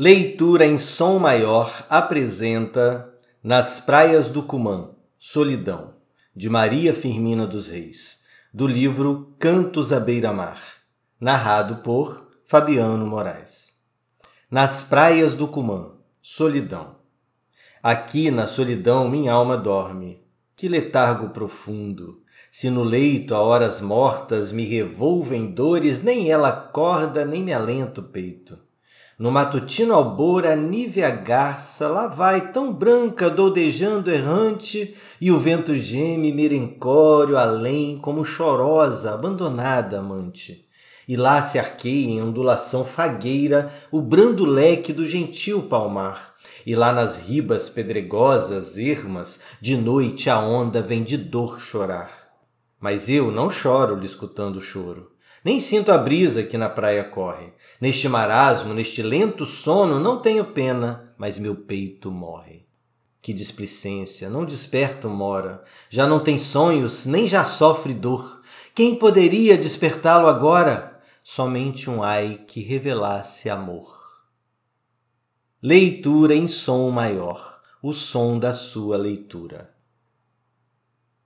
Leitura em som maior apresenta Nas Praias do Cumã, Solidão, de Maria Firmina dos Reis, do livro Cantos à Beira-Mar, narrado por Fabiano Moraes. Nas praias do Cumã, solidão. Aqui na solidão minha alma dorme. Que letargo profundo! Se no leito a horas mortas me revolvem dores, nem ela acorda, nem me alenta o peito. No matutino albor a nívea garça lá vai tão branca, doudejando errante, e o vento geme merencório além, como chorosa, abandonada amante. E lá se arqueia em ondulação fagueira o brando leque do gentil palmar. E lá nas ribas pedregosas, ermas, de noite a onda vem de dor chorar. Mas eu não choro lhe escutando o choro nem sinto a brisa que na praia corre. Neste marasmo, neste lento sono, não tenho pena, mas meu peito morre. Que displicência, não desperta mora, já não tem sonhos, nem já sofre dor. Quem poderia despertá-lo agora? Somente um ai que revelasse amor. Leitura em som maior, o som da sua leitura.